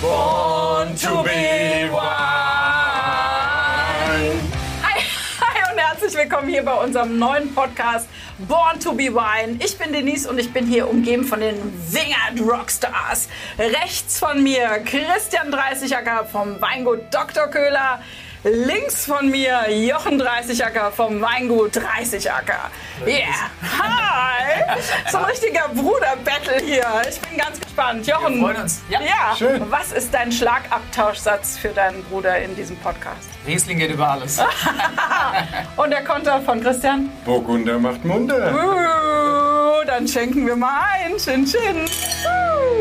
Born to be wild. Hi, hi und herzlich willkommen hier bei unserem neuen Podcast Born to be Wine. Ich bin Denise und ich bin hier umgeben von den Wingert Rockstars. Rechts von mir Christian Dreißigacker vom Weingut Dr. Köhler. Links von mir Jochen Dreißigacker vom Weingut Dreißigacker. Yeah. Hi. So ein richtiger Bruder-Battle hier. Ich bin ganz gespannt. Jochen. Wir freuen uns. Ja. Ja. Schön. Was ist dein Schlagabtauschsatz für deinen Bruder in diesem Podcast? Riesling geht über alles. Und der Konter von Christian? Burgunder macht munter. Uh, dann schenken wir mal ein. Chin, chin. Uh.